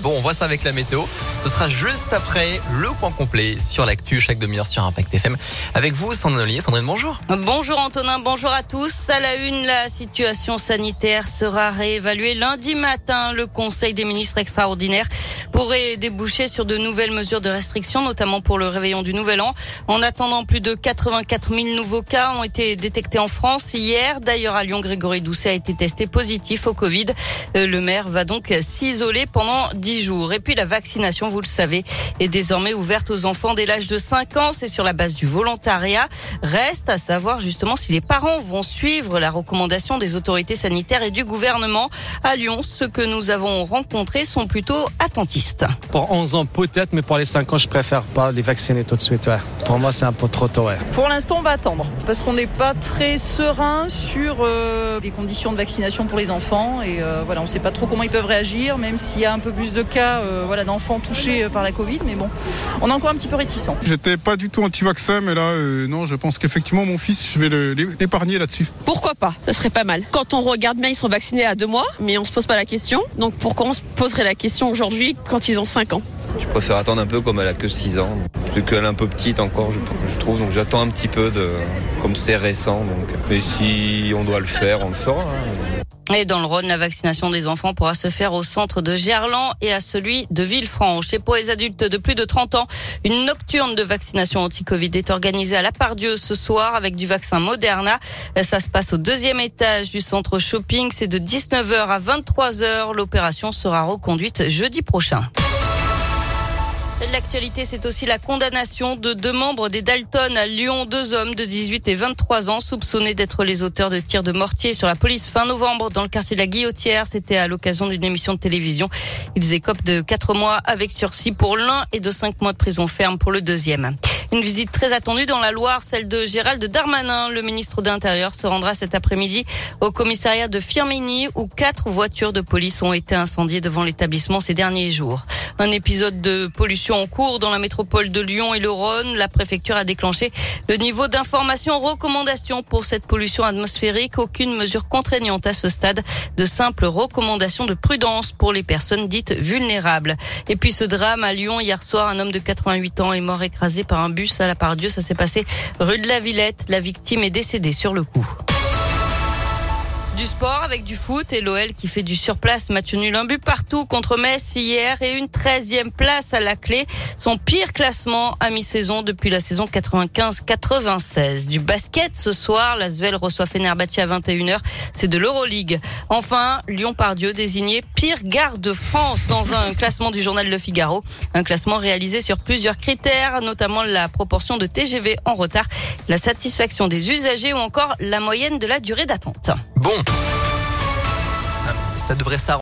Bon, on voit ça avec la météo. Ce sera juste après le point complet sur l'actu chaque demi-heure sur Impact FM. Avec vous, Sandrine Ollier. Sandrine, bonjour. Bonjour Antonin, bonjour à tous. À la une, la situation sanitaire sera réévaluée lundi matin. Le Conseil des ministres extraordinaire pourrait déboucher sur de nouvelles mesures de restriction, notamment pour le réveillon du Nouvel An. En attendant, plus de 84 000 nouveaux cas ont été détectés en France hier. D'ailleurs, à Lyon, Grégory Doucet a été testé positif au Covid. Euh, le maire va donc s'isoler pendant 10 jours. Et puis la vaccination, vous le savez, est désormais ouverte aux enfants dès l'âge de 5 ans. C'est sur la base du volontariat. Reste à savoir justement si les parents vont suivre la recommandation des autorités sanitaires et du gouvernement. À Lyon, ceux que nous avons rencontrés sont plutôt attentifs. Pour 11 ans peut-être, mais pour les 5 ans, je préfère pas les vacciner tout de suite. Ouais. Pour moi, c'est un peu trop tôt. Ouais. Pour l'instant, on va attendre parce qu'on n'est pas très serein sur euh, les conditions de vaccination pour les enfants et euh, voilà, on ne sait pas trop comment ils peuvent réagir, même s'il y a un peu plus de cas euh, voilà, d'enfants touchés par la Covid. Mais bon, on est encore un petit peu réticent. J'étais pas du tout anti-vaccin, mais là, non, je pense qu'effectivement, mon fils, je vais l'épargner là-dessus. Pourquoi pas? Ça serait pas mal. Quand on regarde bien, ils sont vaccinés à deux mois, mais on se pose pas la question. Donc pourquoi on se poserait la question aujourd'hui quand ils ont 5 ans. Je préfère attendre un peu comme elle a que 6 ans. Vu qu'elle est un peu petite encore, je, trouve. Donc j'attends un petit peu de, comme c'est récent. Donc. Mais si on doit le faire, on le fera. Hein. Et dans le Rhône, la vaccination des enfants pourra se faire au centre de Gerland et à celui de Villefranche. Et pour les adultes de plus de 30 ans, une nocturne de vaccination anti-Covid est organisée à la Pardieu ce soir avec du vaccin Moderna. Ça se passe au deuxième étage du centre shopping. C'est de 19h à 23h. L'opération sera reconduite jeudi prochain. L'actualité, c'est aussi la condamnation de deux membres des Dalton à Lyon, deux hommes de 18 et 23 ans soupçonnés d'être les auteurs de tirs de mortier sur la police fin novembre dans le quartier de la Guillotière. C'était à l'occasion d'une émission de télévision. Ils écopent de quatre mois avec sursis pour l'un et de cinq mois de prison ferme pour le deuxième. Une visite très attendue dans la Loire, celle de Gérald Darmanin. Le ministre de l'Intérieur se rendra cet après-midi au commissariat de Firminy où quatre voitures de police ont été incendiées devant l'établissement ces derniers jours. Un épisode de pollution en cours dans la métropole de Lyon et le Rhône. La préfecture a déclenché le niveau d'information recommandation pour cette pollution atmosphérique. Aucune mesure contraignante à ce stade. De simples recommandations de prudence pour les personnes dites vulnérables. Et puis ce drame à Lyon hier soir, un homme de 88 ans est mort écrasé par un bus à la part Dieu. Ça s'est passé rue de la Villette. La victime est décédée sur le coup. Du sport avec du foot et l'OL qui fait du surplace. Match nul un but partout contre Metz hier et une 13e place à la clé. Son pire classement à mi-saison depuis la saison 95-96. Du basket ce soir, la Svel reçoit Fenerbahçe à 21h. C'est de l'Euroleague. Enfin, Lyon-Pardieu désigné pire gare de France dans un classement du journal Le Figaro. Un classement réalisé sur plusieurs critères, notamment la proportion de TGV en retard, la satisfaction des usagers ou encore la moyenne de la durée d'attente. Bon. Ça devrait s'arranger.